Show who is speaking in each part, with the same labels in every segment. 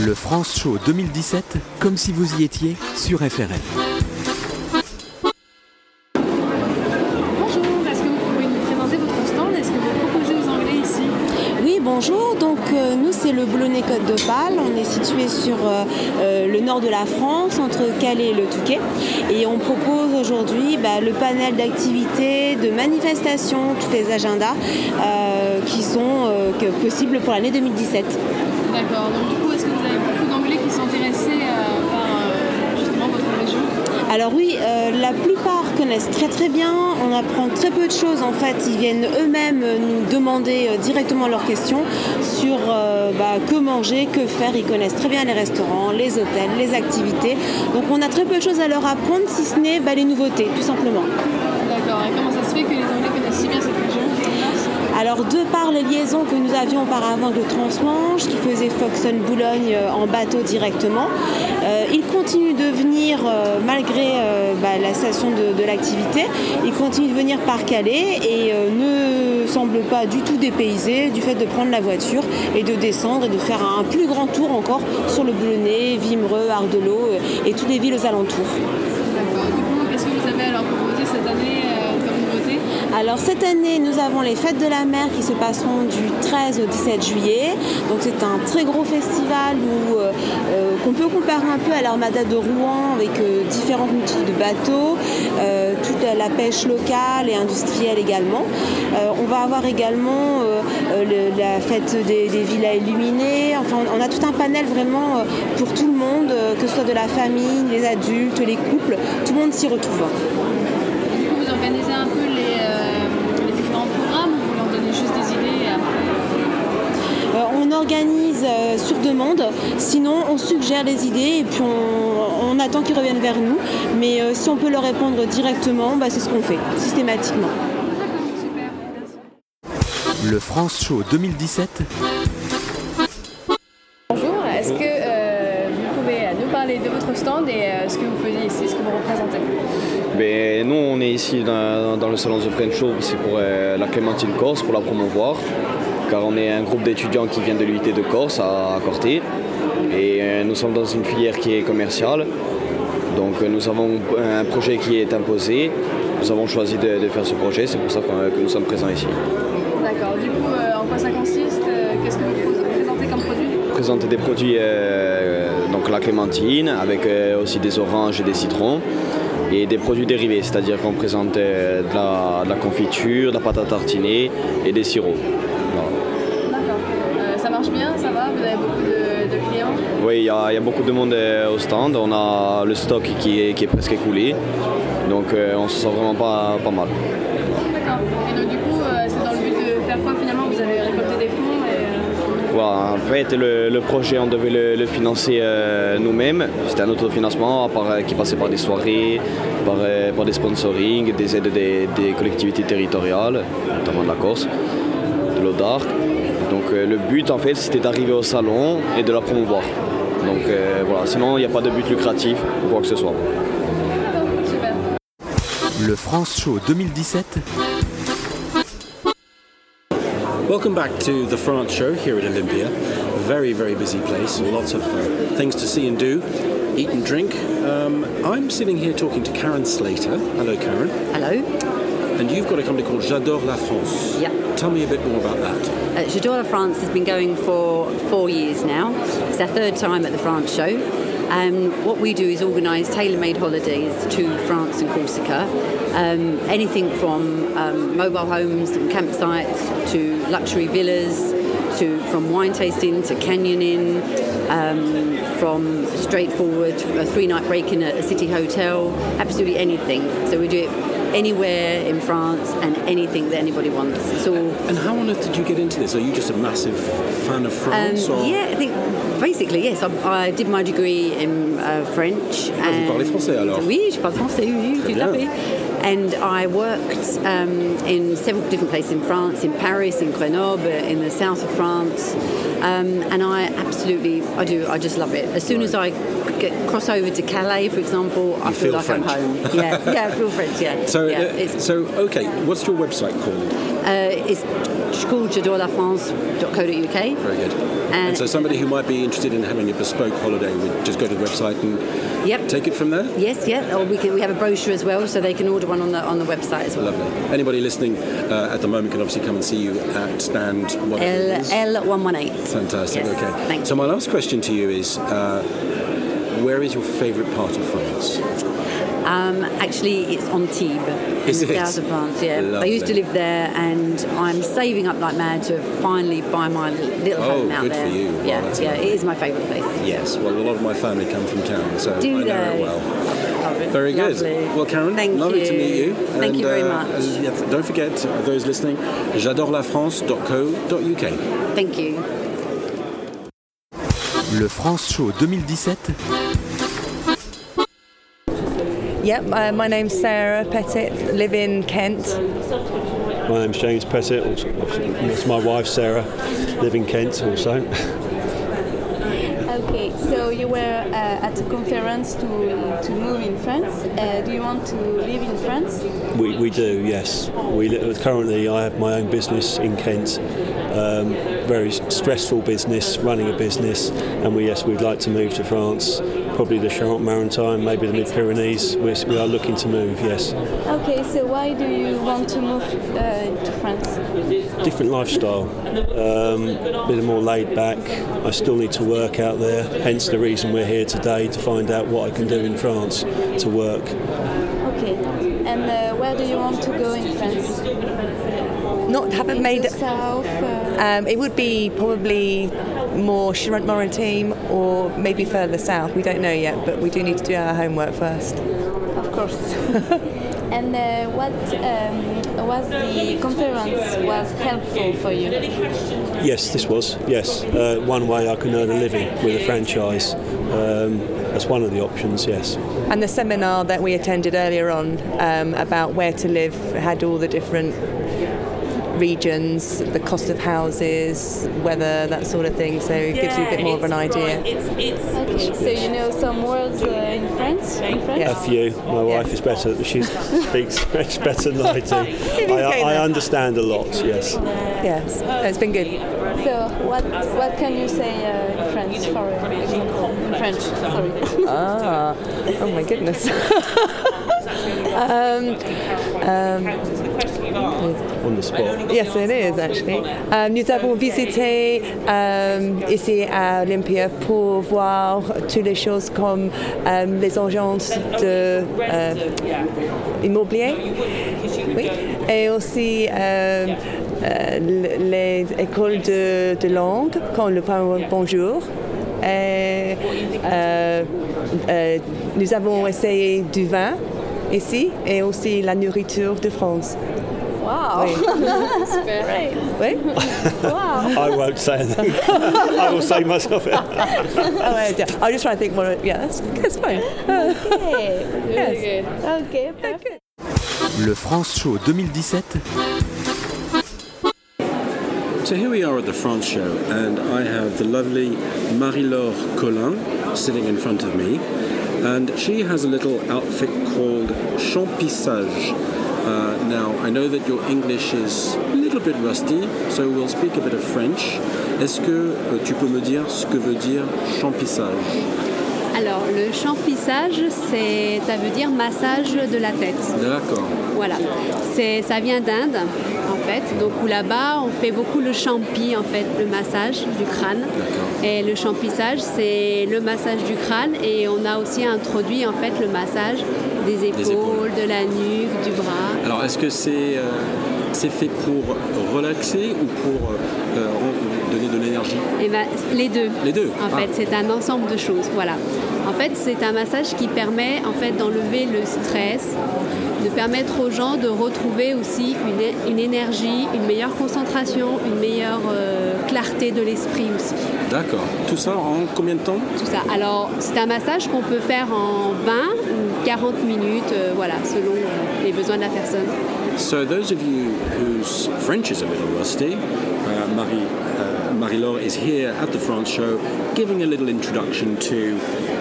Speaker 1: Le France Show 2017, comme si vous y étiez sur FRL.
Speaker 2: Bonjour, est-ce que vous pouvez nous présenter votre stand? Est-ce que vous proposez aux Anglais ici?
Speaker 3: Oui, bonjour. Donc euh, nous c'est le Boulonnais Côte d'Opale. On est situé sur euh, euh, le nord de la France, entre Calais et le Touquet. Et on propose aujourd'hui bah, le panel d'activités, de manifestations, tous les agendas euh, qui sont possibles pour l'année 2017.
Speaker 2: D'accord, donc du coup, est-ce que vous avez beaucoup d'Anglais qui sont intéressés euh, par euh, justement votre région?
Speaker 3: Alors oui, euh, la plupart connaissent très très bien. On apprend très peu de choses en fait. Ils viennent eux-mêmes nous demander directement leurs questions sur bah, que manger, que faire. Ils connaissent très bien les restaurants, les hôtels, les activités. Donc on a très peu de choses à leur apprendre si ce n'est bah, les nouveautés, tout simplement.
Speaker 2: D'accord, et comment ça se fait que les Anglais connaissent si bien cette région
Speaker 3: Alors de par les liaisons que nous avions auparavant le Transmanche, qui faisait Foxon-Boulogne euh, en bateau directement, euh, ils continuent de venir, euh, malgré bah, la station de, de l'activité, ils continuent de venir par Calais et ne semblent pas du tout dépaysés du fait de prendre la voiture et de descendre et de faire un plus grand tour encore sur le Boulonnais, Vimereux, Ardelot et toutes les villes aux alentours.
Speaker 2: D'accord, du coup, qu'est-ce que vous avez alors proposé cette année euh, comme nouveauté
Speaker 3: Alors cette année, nous avons les fêtes de la mer qui se passeront du 13 au 17 juillet. Donc c'est un très gros festival où, euh, euh, qu'on peut comparer un peu à l'armada de Rouen avec euh, différentes de bateaux, euh, toute la pêche locale et industrielle également. On va avoir également le- la fête des, villas illuminées. Enfin, on a tout un panel vraiment pour tout le monde, que ce soit de la famille, les adultes, les couples, tout le monde s'y retrouve.
Speaker 2: Vous organisez un peu les différents programmes ou vous leur donnez juste des idées et après
Speaker 3: Euh, on organise euh, sur demande, sinon on suggère des idées et puis on, on attend qu'ils reviennent vers nous. Mais euh, si on peut leur répondre directement, bah, c'est ce qu'on fait, systématiquement.
Speaker 1: Le France Show 2017,
Speaker 2: Bonjour, est-ce que euh, vous pouvez euh, nous parler de votre stand et euh, ce que vous faisiez ici, ce que vous représentez?
Speaker 4: Ben, nous, on est ici dans, dans le salon The French Show, c'est pour euh, la Clémentine Corse, pour la promouvoir, car on est un groupe d'étudiants qui vient de l'UIT de Corse à, Corté, et euh, nous sommes dans une filière qui est commerciale, donc euh, nous avons un projet qui est imposé, nous avons choisi de, de faire ce projet, c'est pour ça que nous sommes présents ici.
Speaker 2: D'accord, du coup, euh, en quoi ça consiste Qu'est-ce que vous présentez comme produit?
Speaker 4: Présenter des produits, euh, donc la clémentine, avec euh, aussi des oranges et des citrons, et des produits dérivés, c'est-à-dire qu'on présente de, la, de la confiture, de la pâte à tartiner et des sirops. Oui, il y, a il y a beaucoup de monde euh, au stand, on a le stock qui est, qui est presque écoulé, donc euh, on se sent vraiment pas, pas mal.
Speaker 2: D'accord. Et donc, du coup, euh, c'est dans le but de faire quoi finalement? Vous avez récolté des fonds et.
Speaker 4: Voilà, en fait, le, le projet, on devait le, le financer euh, nous-mêmes. C'était un autofinancement à part, euh, qui passait par des soirées, par, par des sponsoring, des aides des, des collectivités territoriales, notamment de la Corse, de l'Audarc. Donc le but, en fait, c'était d'arriver au salon et de la promouvoir. Donc euh, voilà, sinon, il n'y a pas de but lucratif ou quoi que ce soit.
Speaker 1: Le France Show 2017,
Speaker 5: Welcome back to the France show here at Olympia. Very, very busy place. Lots of uh, things to see and do, eat and drink. Um, I'm sitting here talking to Karen Slater. Hello, Karen.
Speaker 6: Hello.
Speaker 5: And you've got a company called J'adore la France.
Speaker 6: Yeah.
Speaker 5: Tell me a bit more about that.
Speaker 6: Uh, France has been going for four years now. It's our third time at the France show. And what we do is organise tailor-made holidays to France and Corsica. Um, anything from um, mobile homes and campsites to luxury villas, to from wine tasting to canyoning, um, from straightforward a three-night break in a, a city hotel, absolutely anything. So we do it anywhere in France and anything that anybody wants. It's all
Speaker 5: And how on earth did you get into this? Are you just a massive fan of France?
Speaker 6: Um,
Speaker 5: or
Speaker 6: yeah, I think basically yes. I, I did my degree in uh, French.
Speaker 5: Ah, vous parlez français, alors
Speaker 6: Oui, je parle français. Oui, tout à fait. And I worked um, in several different places in France, in Paris, in Grenoble, in the south of France, um, and I absolutely, I do, I just love it. As soon as I get cross over to Calais, for example, I feel,
Speaker 5: feel
Speaker 6: like
Speaker 5: French.
Speaker 6: I'm home. Yeah, yeah, I feel French. Yeah.
Speaker 5: So,
Speaker 6: yeah,
Speaker 5: uh, so okay. What's your website called?
Speaker 6: Uh, it's called j'adorelafrance.co.uk.
Speaker 5: Very good.
Speaker 6: And-
Speaker 5: And so somebody who might be interested in having a bespoke holiday would just go to the website and
Speaker 6: Yep.
Speaker 5: take it from there?
Speaker 6: Yes, yeah. Or we can we have a brochure as well, so they can order one on the on the website as well.
Speaker 5: Lovely. Anybody listening uh, at the moment can obviously come and see you at stand whatever it is.
Speaker 6: L L one one eight.
Speaker 5: Fantastic.
Speaker 6: Yes,
Speaker 5: okay.
Speaker 6: thank
Speaker 5: so my last question to you is, uh, where is your favourite part of France?
Speaker 6: Um, actually, it's on Tibes in the
Speaker 5: it?
Speaker 6: south of France. Yeah, I used to
Speaker 5: Lovely.
Speaker 6: live there, and I'm saving up like mad to finally buy my little
Speaker 5: Oh,
Speaker 6: home out
Speaker 5: good for you. Wow,
Speaker 6: Yeah, yeah,
Speaker 5: nice.
Speaker 6: it is my favourite place.
Speaker 5: Yes. Well, a lot of my family come from town, so
Speaker 6: Do
Speaker 5: I know
Speaker 6: they?
Speaker 5: it well.
Speaker 6: Love it.
Speaker 5: Very good.
Speaker 6: Lovely.
Speaker 5: Well, Karen,
Speaker 6: Thank
Speaker 5: lovely
Speaker 6: you.
Speaker 5: to meet you.
Speaker 6: Thank you very
Speaker 5: uh,
Speaker 6: much.
Speaker 5: uh, don't forget, uh, those listening, j'adorelafrance.co.uk.
Speaker 6: Thank you.
Speaker 1: Le France Show 2017,
Speaker 7: Yep, uh, my name's Sarah Pettit, live in Kent.
Speaker 8: My name's James Pettit. also- That's my wife Sarah, live in Kent also.
Speaker 9: Okay, so you were uh, at a conference to, to move in France. Uh, do you want to live in France?
Speaker 8: We, we do, yes. We li- currently I have my own business in Kent. Um, very stressful business, running a business, and we yes we'd like to move to France, probably the Charente-Maritime, maybe the Mid Pyrenees. We're, we are looking to move, yes.
Speaker 9: Okay, so why do you want to move uh, to France?
Speaker 8: different lifestyle, um, a bit more laid back. I still need to work out there, hence the reason we're here today to find out what I can do in France to work.
Speaker 9: Okay, and uh, where do you want to go in France?
Speaker 7: Not haven't
Speaker 9: In
Speaker 7: made
Speaker 9: the south? Uh,
Speaker 7: Um, it would be probably more Charente-Maritime or maybe further south. We don't know yet, but we do need to do our homework first.
Speaker 9: of course. and uh, what um, was the conference was helpful for you?
Speaker 8: Yes, this was, yes. Uh, one way I can earn a living with a franchise. Um, that's one of the options, yes.
Speaker 7: And the seminar that we attended earlier on um, about where to live had all the different regions, the cost of houses, weather, that sort of thing. So it gives you a bit more of an idea.
Speaker 9: Okay, so you know some words uh, in France? In French?
Speaker 8: A few. My wife is better. She speaks French better than I do. I, I understand a lot, yes.
Speaker 7: Yes, it's been good.
Speaker 9: So what what can you say uh, in French for example? In French, sorry.
Speaker 7: Ah, oh my goodness. um, um,
Speaker 8: On the spot.
Speaker 7: Yes, it is actually. Nous avons visité euh, ici à Olympia pour voir toutes les choses comme euh, les agences de euh, immobilier, et aussi euh, les écoles de, de langue, comme le bon- bonjour. Nous avons essayé du vin ici et aussi la nourriture de France.
Speaker 9: Wow.
Speaker 7: Oui.
Speaker 9: Great.
Speaker 7: Oui.
Speaker 9: Wow.
Speaker 8: I won't say anything. I will say myself.
Speaker 7: oh, yeah. I'm just trying to think more. Yeah, that's, that's fine.
Speaker 9: Okay.
Speaker 7: yes.
Speaker 9: Okay, perfect.
Speaker 1: le France Show 2017,
Speaker 5: So here we are at the France show, and I have the lovely Marie-Laure Collin sitting in front of me, and she has a little outfit called Champissage. Uh, now, I know that your English is a little bit rusty, so we'll speak a bit of French. Est-ce que euh, tu peux me dire ce que veut dire champissage
Speaker 2: Alors, le champlissage, c'est, ça veut dire massage de la tête.
Speaker 5: D'accord.
Speaker 2: Voilà. C'est, ça vient d'Inde, en fait. Donc, où là-bas, on fait beaucoup le champi, en fait, le massage du crâne. Et le champlissage, c'est le massage du crâne. Et on a aussi introduit, en fait, le massage des épaules,
Speaker 5: épaules.
Speaker 2: de la nuque, du bras.
Speaker 5: Alors, est-ce que c'est euh, c'est fait pour relaxer ou pour euh, euh, donner de l'énergie
Speaker 2: Et ben, les deux.
Speaker 5: Les deux
Speaker 2: En
Speaker 5: Ah.
Speaker 2: fait, c'est un ensemble de choses. Voilà. En fait, c'est un massage qui permet en fait d'enlever le stress, de permettre aux gens de retrouver aussi une, une énergie, une meilleure concentration, une meilleure euh, clarté de l'esprit aussi.
Speaker 5: D'accord. Tout ça en combien de temps?
Speaker 2: Tout ça. Alors, c'est un massage qu'on peut faire en 20 ou 40 minutes, euh, voilà, selon euh, les besoins de la personne.
Speaker 5: So those of you whose French is a little rusty, uh, Marie, Marie-Laure is here at the France show giving a little introduction to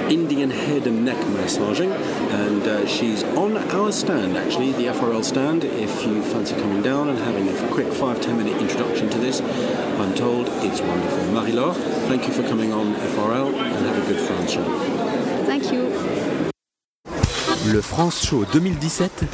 Speaker 5: Indian head and neck massaging. And uh, she's on our stand, actually, the FRL stand. If you fancy coming down and having a quick five, ten minute introduction to this, I'm told it's wonderful. Marie-Laure, thank you for coming on FRL and have a good France show.
Speaker 2: Thank you.
Speaker 1: Le France Show 2017,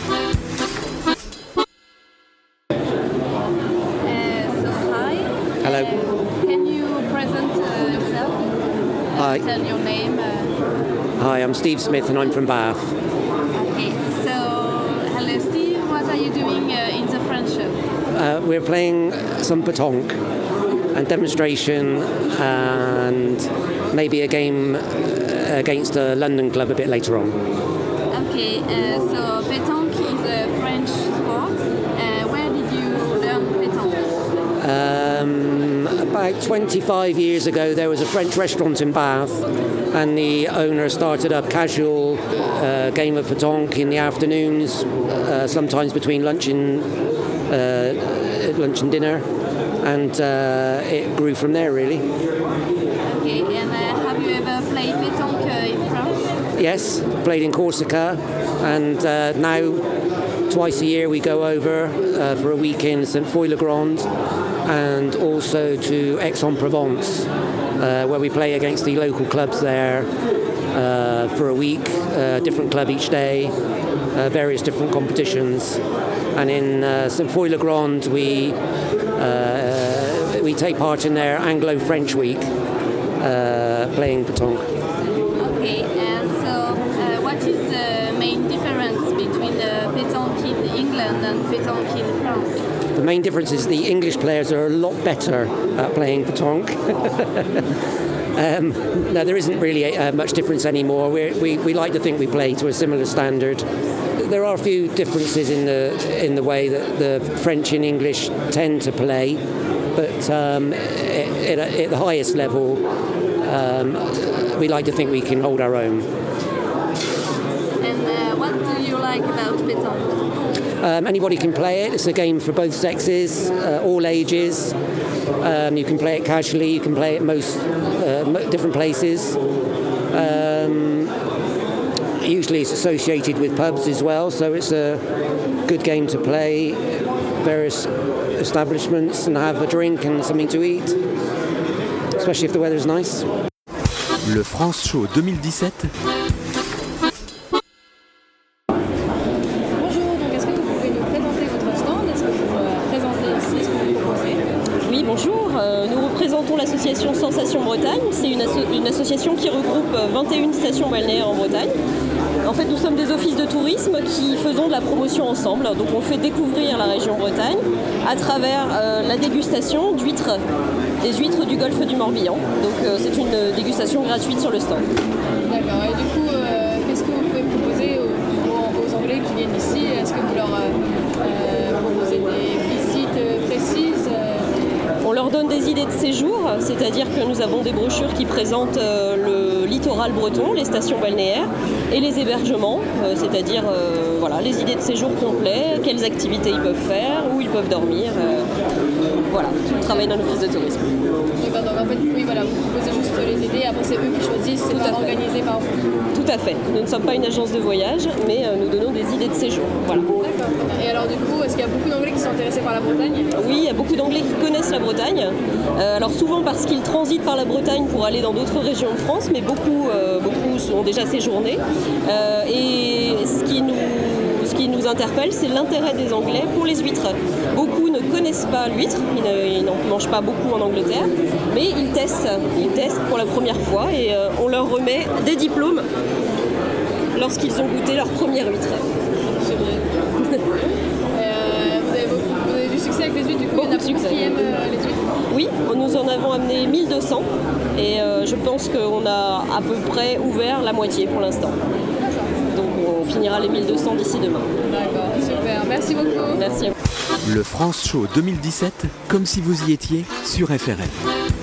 Speaker 9: Hi,
Speaker 10: I'm Steve Smith and I'm from Bath.
Speaker 9: okay. So hello, Steve. What are you doing uh, in the French show?
Speaker 10: Uh, we're playing some petanque and demonstration and maybe a game uh, against a London club a bit later on.
Speaker 9: Okay. Uh, so pétanque is a French sport. Uh, where did you learn pétanque?
Speaker 10: Um, about 25 years ago, there was a French restaurant in Bath, and the owner started up casual uh, game of petanque in the afternoons, uh, sometimes between lunch and uh, lunch and dinner, and uh, it grew from there really.
Speaker 9: Okay. And uh, have you ever played pétanque uh, in France?
Speaker 10: Yes, played in Corsica, and uh, now twice a year we go over uh, for a week in St Foy-le-Grand and also to Aix-en-Provence, uh, where we play against the local clubs there uh, for a week, uh, different club each day, uh, various different competitions. And in uh, St Foy-le-Grand we, uh, we take part in their Anglo-French week, playing petanque.
Speaker 9: Main difference
Speaker 10: is the English players are a lot better at playing petanque. um, there isn't really uh, much difference anymore. We're, we we like to think we play to a similar standard. There are a few differences in the in the way that the French and English tend to play, but um, at, at, at the highest level, um, we like to think we can hold our own.
Speaker 9: And uh, what do you like about pétanque?
Speaker 10: Um, anybody can play it. It's a game for both sexes, uh, all ages. Um, you can play it casually. You can play it most uh, different places. Um, usually, it's associated with pubs as well, so it's a good game to play. Various establishments and have a drink and something to eat, especially if the weather is nice.
Speaker 1: le France Show 2017,
Speaker 11: nous
Speaker 12: représentons l'association Sensation Bretagne. C'est une, asso- une association qui regroupe euh, 21 stations balnéaires en Bretagne. En fait, nous sommes des offices de tourisme qui faisons de la promotion ensemble. Donc, on fait découvrir la région Bretagne à travers euh, la dégustation d'huîtres, des huîtres du golfe du Morbihan. Donc, euh, c'est une dégustation gratuite sur le stand. Donne des idées de séjour, c'est-à-dire que nous avons des brochures qui présentent euh, le littoral breton, les stations balnéaires et les hébergements, euh, c'est-à-dire euh, voilà, les idées de séjour complets, quelles activités ils peuvent faire, où ils peuvent dormir. Voilà, tout le travail d'un office de tourisme.
Speaker 11: D'accord, donc en fait, oui, voilà, vous proposez juste les aider, après c'est eux qui choisissent, c'est pas organisé par vous.
Speaker 12: Tout à fait. Nous ne sommes pas une agence de voyage, mais euh, nous donnons des idées de séjour. Voilà.
Speaker 11: D'accord. Et alors du coup, est-ce qu'il y a beaucoup d'Anglais qui sont intéressés par la Bretagne?
Speaker 12: Oui, il y a beaucoup d'Anglais qui connaissent la Bretagne. Euh, alors souvent parce qu'ils transitent par la Bretagne pour aller dans d'autres régions de France, mais beaucoup, euh, beaucoup sont déjà séjournés. Euh, et ce qui nous, ce qui nous interpelle, c'est l'intérêt des Anglais pour les huîtres. Beaucoup ne connaissent pas l'huître, ils ne- n'en mangent pas beaucoup en Angleterre, mais ils testent, ils testent pour la première fois et euh, on leur remet des diplômes lorsqu'ils ont goûté leur première huître.
Speaker 11: Euh, vous, avez beaucoup- vous avez du succès avec les huîtres, du coup, il y en a
Speaker 12: de
Speaker 11: beaucoup
Speaker 12: succès.
Speaker 11: qui aiment euh, les huîtres
Speaker 12: Oui, nous en avons amené 1200 et euh, je pense qu'on a à peu près ouvert la moitié pour l'instant. Donc on finira les 1200 d'ici demain.
Speaker 11: D'accord, super, merci beaucoup.
Speaker 12: Merci.
Speaker 1: Le France Show 2017, comme si vous y étiez sur FRL.